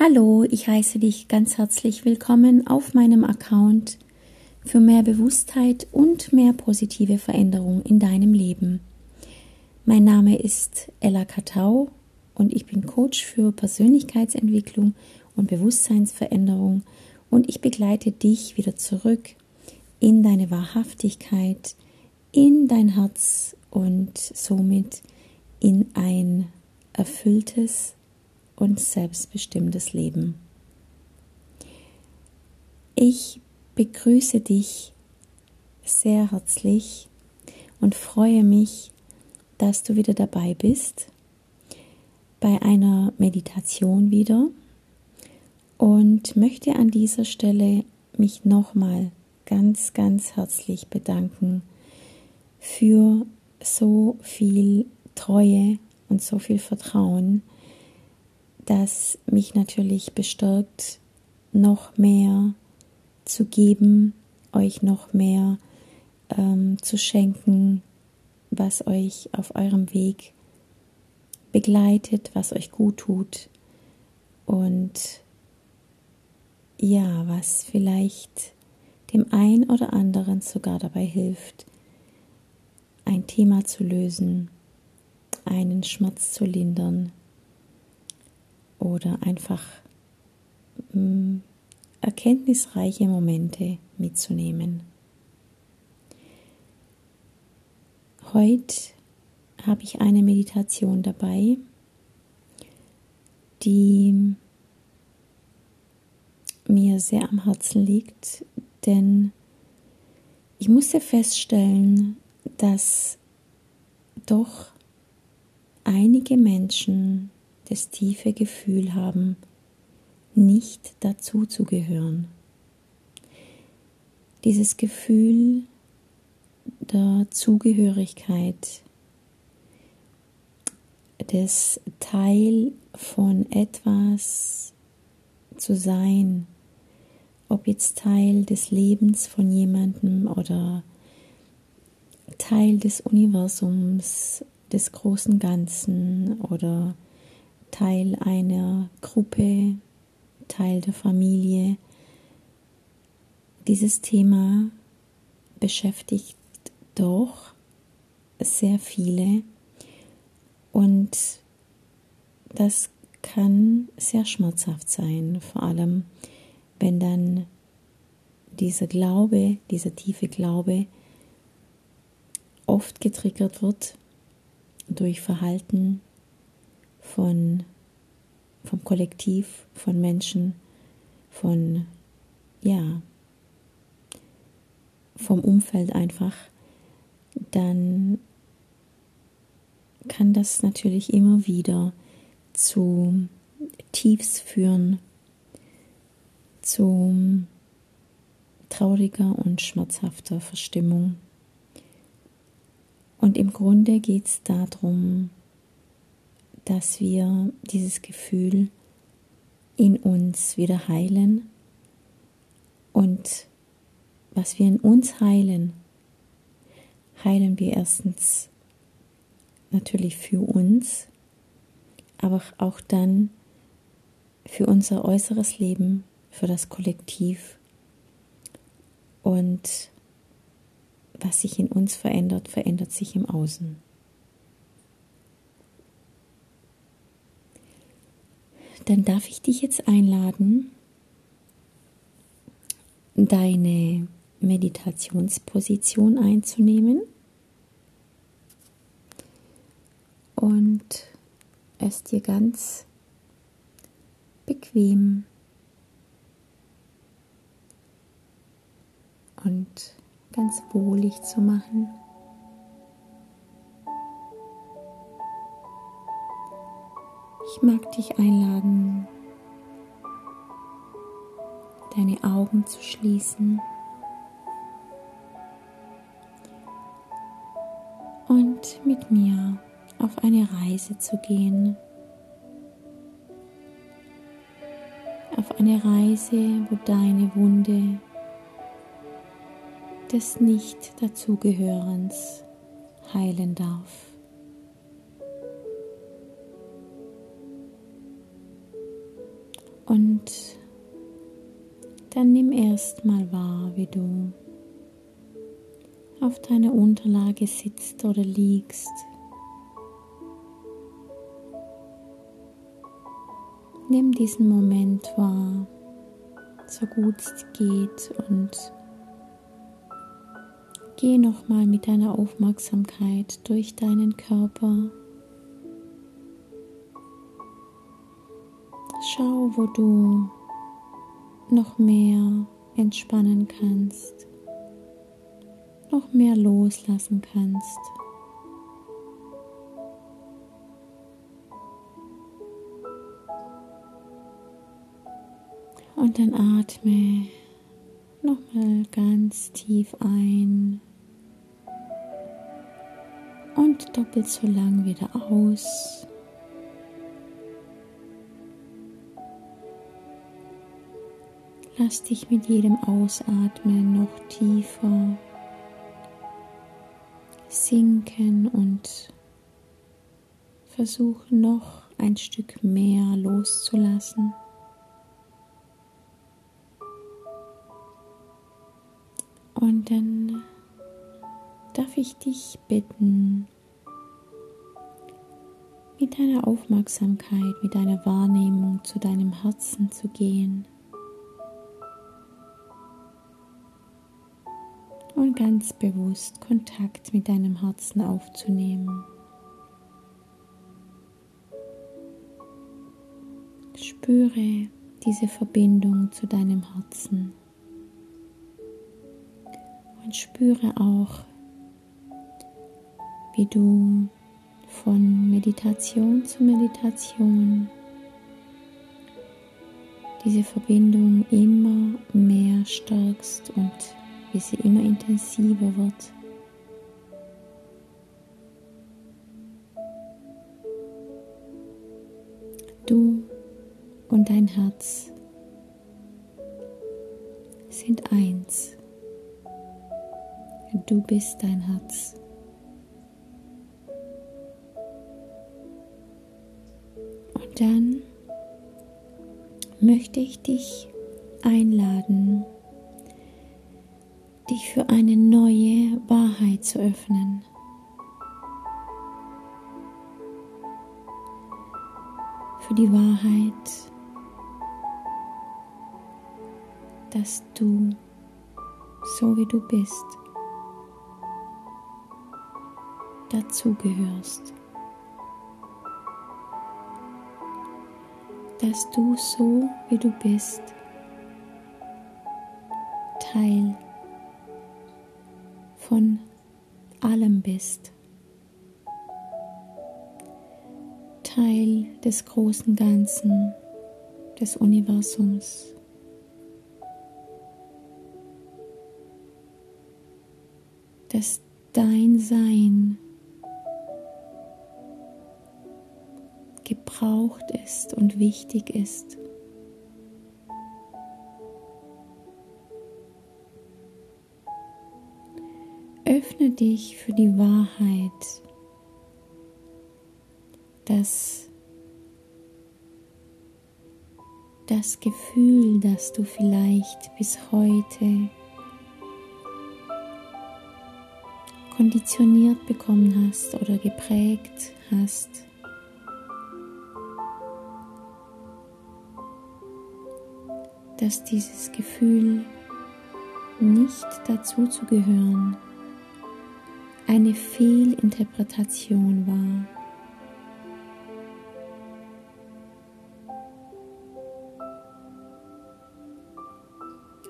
Hallo, ich heiße dich ganz herzlich willkommen auf meinem Account für mehr Bewusstheit und mehr positive Veränderung in deinem Leben. Mein Name ist Ella Katau und ich bin Coach für Persönlichkeitsentwicklung und Bewusstseinsveränderung und ich begleite dich wieder zurück in deine Wahrhaftigkeit, in dein Herz und somit in ein erfülltes und selbstbestimmtes Leben. Ich begrüße dich sehr herzlich und freue mich, dass du wieder dabei bist bei einer Meditation wieder und möchte an dieser Stelle mich nochmal ganz, ganz herzlich bedanken für so viel Treue und so viel Vertrauen, das mich natürlich bestärkt, noch mehr zu geben, euch noch mehr ähm, zu schenken, was euch auf eurem Weg begleitet, was euch gut tut. Und ja, was vielleicht dem einen oder anderen sogar dabei hilft, ein Thema zu lösen, einen Schmerz zu lindern, oder einfach mh, mm, erkenntnisreiche Momente mitzunehmen. Heute habe ich eine Meditation dabei, die mir sehr am Herzen liegt, denn ich musste feststellen, dass doch einige Menschen das tiefe Gefühl haben, nicht dazu zu gehören. Dieses Gefühl der Zugehörigkeit, des Teil von etwas zu sein, ob jetzt Teil des Lebens von jemandem oder Teil des Universums, des großen Ganzen oder Teil einer Gruppe, Teil der Familie. Dieses Thema beschäftigt doch sehr viele und das kann sehr schmerzhaft sein, vor allem wenn dann dieser Glaube, dieser tiefe Glaube oft getriggert wird durch Verhalten, von, vom Kollektiv, von Menschen, von, ja, vom Umfeld einfach, dann kann das natürlich immer wieder zu Tiefs führen, zu trauriger und schmerzhafter Verstimmung. Und im Grunde geht es darum, dass wir dieses Gefühl in uns wieder heilen und was wir in uns heilen, heilen wir erstens natürlich für uns, aber auch dann für unser äußeres Leben, für das Kollektiv und was sich in uns verändert, verändert sich im Außen. Dann darf ich dich jetzt einladen, deine Meditationsposition einzunehmen und es dir ganz bequem und ganz wohlig zu machen. Ich mag dich einladen, deine Augen zu schließen und mit mir auf eine Reise zu gehen. Auf eine Reise, wo deine Wunde des Nicht-Dazugehörens heilen darf. Und dann nimm erstmal wahr, wie du auf deiner Unterlage sitzt oder liegst. Nimm diesen Moment wahr, so gut es geht und geh nochmal mit deiner Aufmerksamkeit durch deinen Körper. Schau, wo du noch mehr entspannen kannst, noch mehr loslassen kannst. Und dann atme nochmal ganz tief ein und doppelt so lang wieder aus. Lass dich mit jedem Ausatmen noch tiefer sinken und versuche noch ein Stück mehr loszulassen. Und dann darf ich dich bitten, mit deiner Aufmerksamkeit, mit deiner Wahrnehmung zu deinem Herzen zu gehen. Und ganz bewusst Kontakt mit deinem Herzen aufzunehmen. Spüre diese Verbindung zu deinem Herzen und spüre auch, wie du von Meditation zu Meditation diese Verbindung immer mehr stärkst und wie sie immer intensiver wird. Du und dein Herz sind eins. Du bist dein Herz. Und dann möchte ich dich einladen, dich für eine neue Wahrheit zu öffnen. Für die Wahrheit, dass du, so wie du bist, dazugehörst. Dass du, so wie du bist, Teil von allem bist. Teil des großen Ganzen, des Universums. Dass dein Sein gebraucht ist und wichtig ist. Öffne dich für die Wahrheit, dass das Gefühl, das du vielleicht bis heute konditioniert bekommen hast oder geprägt hast, dass dieses Gefühl nicht dazu zu gehören eine Fehlinterpretation war.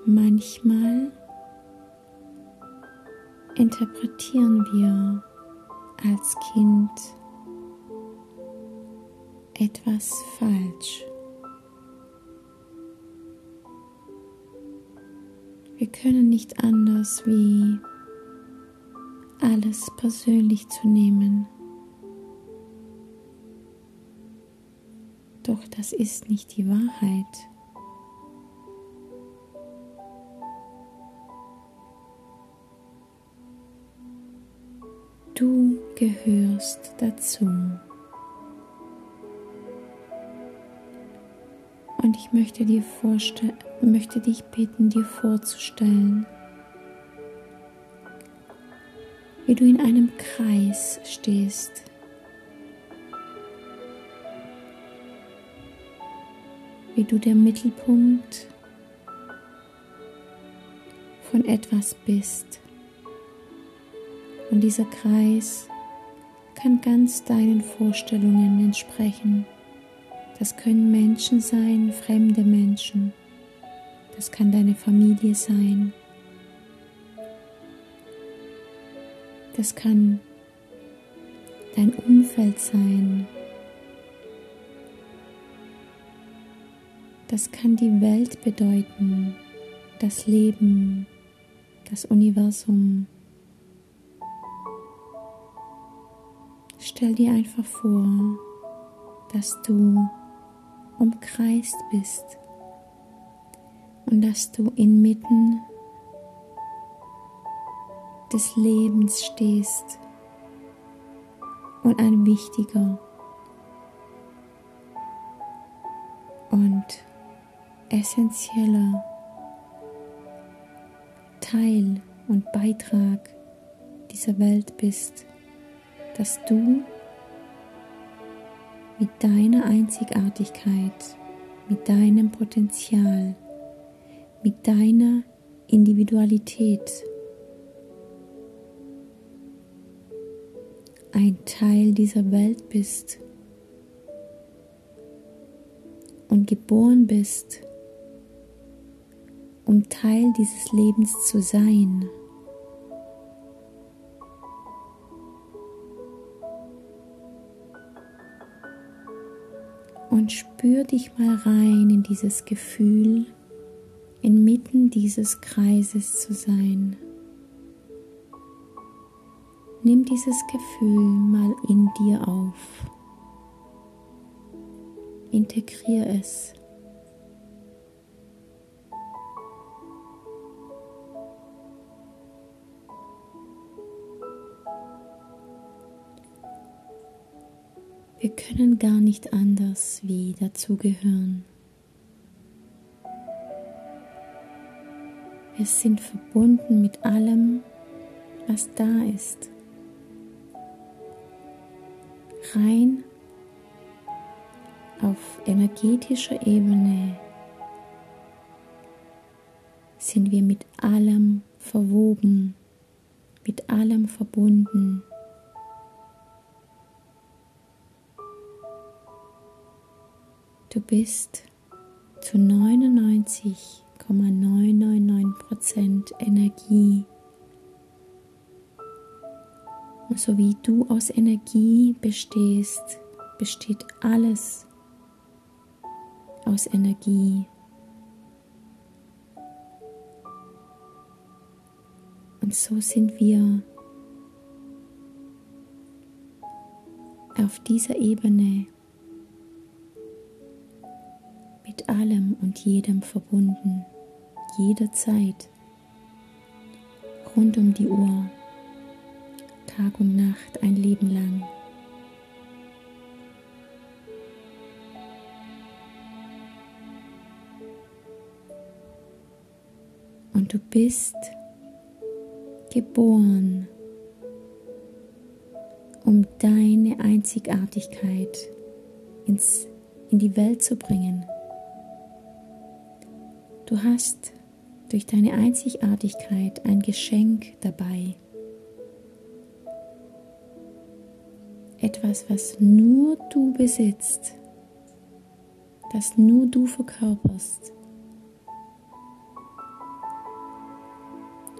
Manchmal interpretieren wir als Kind etwas falsch. Wir können nicht anders wie alles persönlich zu nehmen. Doch das ist nicht die Wahrheit. Du gehörst dazu. Und ich möchte, dir möchte dich bitten, dir vorzustellen, wie du in einem Kreis stehst. Wie du der Mittelpunkt von etwas bist. Und dieser Kreis kann ganz deinen Vorstellungen entsprechen. Das können Menschen sein, fremde Menschen. Das kann deine Familie sein. Das kann dein Umfeld sein. Das kann die Welt bedeuten, das Leben, das Universum. Stell dir einfach vor, dass du umkreist bist und dass du inmitten des Lebens stehst und ein wichtiger. Und essentieller Teil und Beitrag dieser Welt bist, dass du mit deiner Einzigartigkeit, mit deinem Potenzial, mit deiner Individualität ein Teil dieser Welt bist und geboren bist, um Teil dieses Lebens zu sein. und spür dich mal rein in dieses Gefühl, inmitten dieses Kreises zu sein. Nimm dieses Gefühl mal in dir auf. Integrier es. Wir können gar nicht anders wie dazugehören. Wir sind verbunden mit allem, was da ist. Rein auf energetischer Ebene sind wir mit allem verwoben, mit allem verbunden. Du bist zu 99,999% Energie. Und so wie du aus Energie bestehst, besteht alles aus Energie. Und so sind wir auf dieser Ebene mit allem und jedem verbunden, jederzeit, rund um die Uhr, Tag und Nacht, ein Leben lang. Und du bist geboren, um deine Einzigartigkeit ins, in die Welt zu bringen. Du hast durch deine Einzigartigkeit ein Geschenk dabei. Etwas, was nur du besitzt, das nur du verkörperst.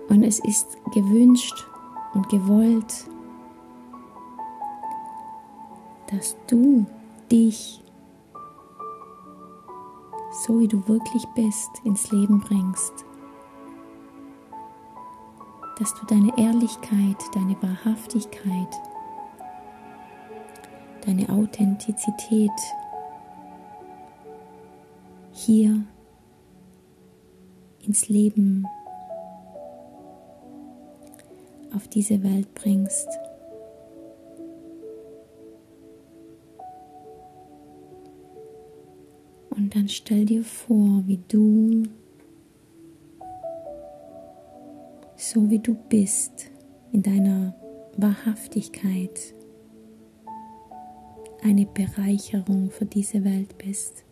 Und es ist gewünscht und gewollt, dass du dich so wie du wirklich bist, ins Leben bringst. Dass du deine Ehrlichkeit, deine Wahrhaftigkeit, deine Authentizität hier ins Leben auf diese Welt bringst. Und dann stell dir vor, wie du, so wie du bist, in deiner Wahrhaftigkeit, eine Bereicherung für diese Welt bist.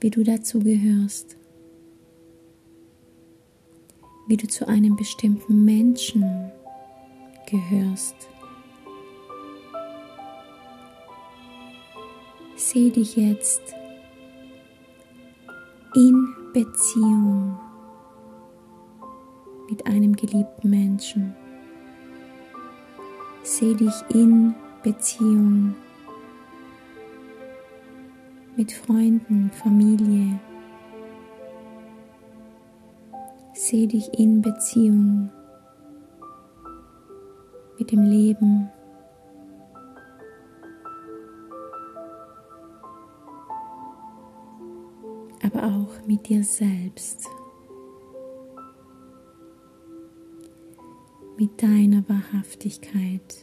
Wie du dazu gehörst, wie du zu einem bestimmten Menschen gehörst. Seh dich jetzt in Beziehung mit einem geliebten Menschen. Seh dich in Beziehung mit Freunden, Familie. Seh dich in Beziehung mit dem Leben. aber auch mit dir selbst. Mit deiner Wahrhaftigkeit.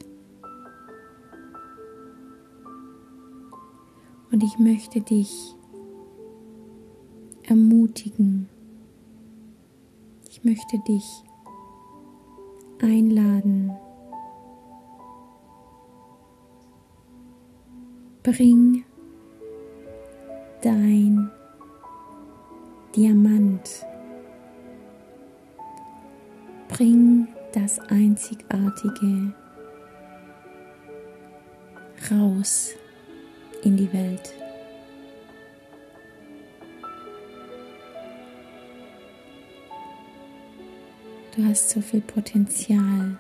Und ich möchte dich ermutigen. Ich möchte dich einladen. Bring dein Diamant. Bring das Einzigartige raus in die Welt. Du hast so viel Potenzial.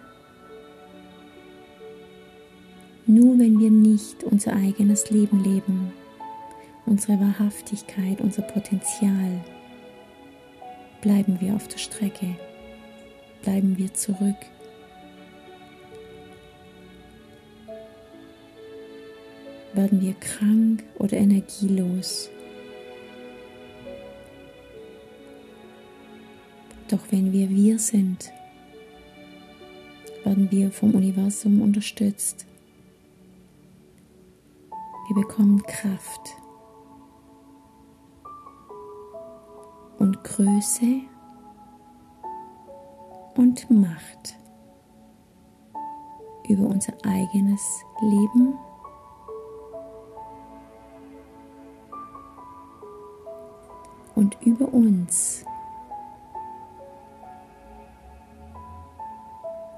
Nur wenn wir nicht unser eigenes Leben leben, unsere Wahrhaftigkeit, unser Potenzial, bleiben wir auf der Strecke bleiben wir zurück. Werden wir krank oder energielos? Doch wenn wir wir sind, werden wir vom Universum unterstützt. Wir bekommen Kraft und Größe und Macht über unser eigenes Leben. Und über uns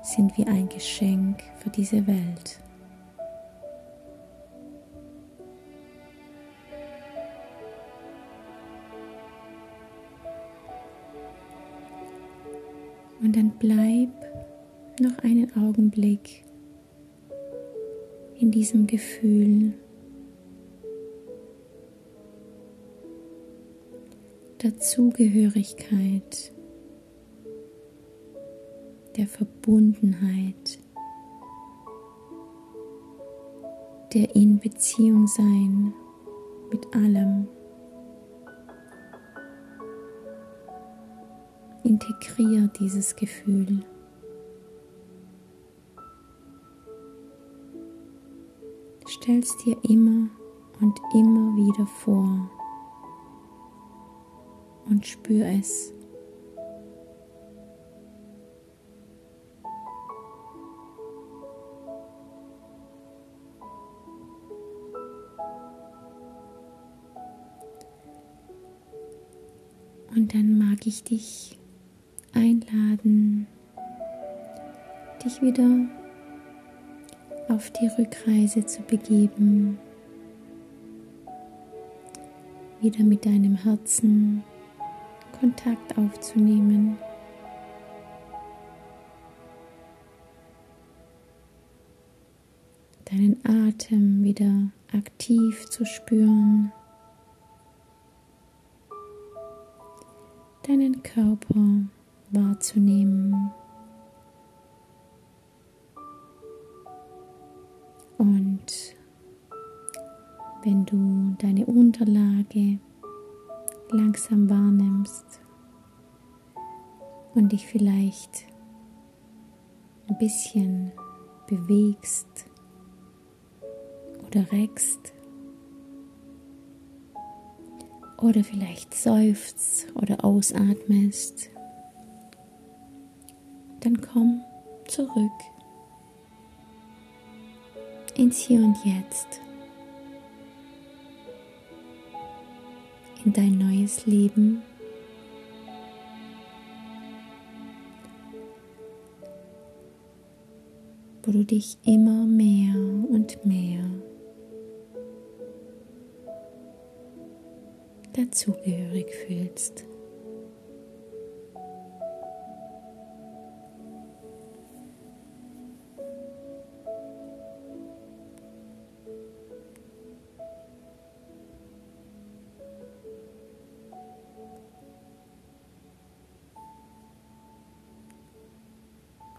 sind wir ein Geschenk für diese Welt. Augenblick in diesem Gefühl. Dazugehörigkeit, der Verbundenheit, der in Beziehung sein mit allem. Integriere dieses Gefühl. Stell es dir immer und immer wieder vor und spür es. Und dann mag ich dich einladen, dich wieder auf die Rückreise zu begeben, wieder mit deinem Herzen Kontakt aufzunehmen. Deinen Atem wieder aktiv zu spüren. Deinen Körper wahrzunehmen. Und wenn du deine Unterlage langsam wahrnimmst und dich vielleicht ein bisschen bewegst, oder reckst oder vielleicht seufzt oder ausatmest, dann komm zurück ins Hier und Jetzt, in dein neues Leben. wo du dich immer mehr und mehr dazugehörig fühlst.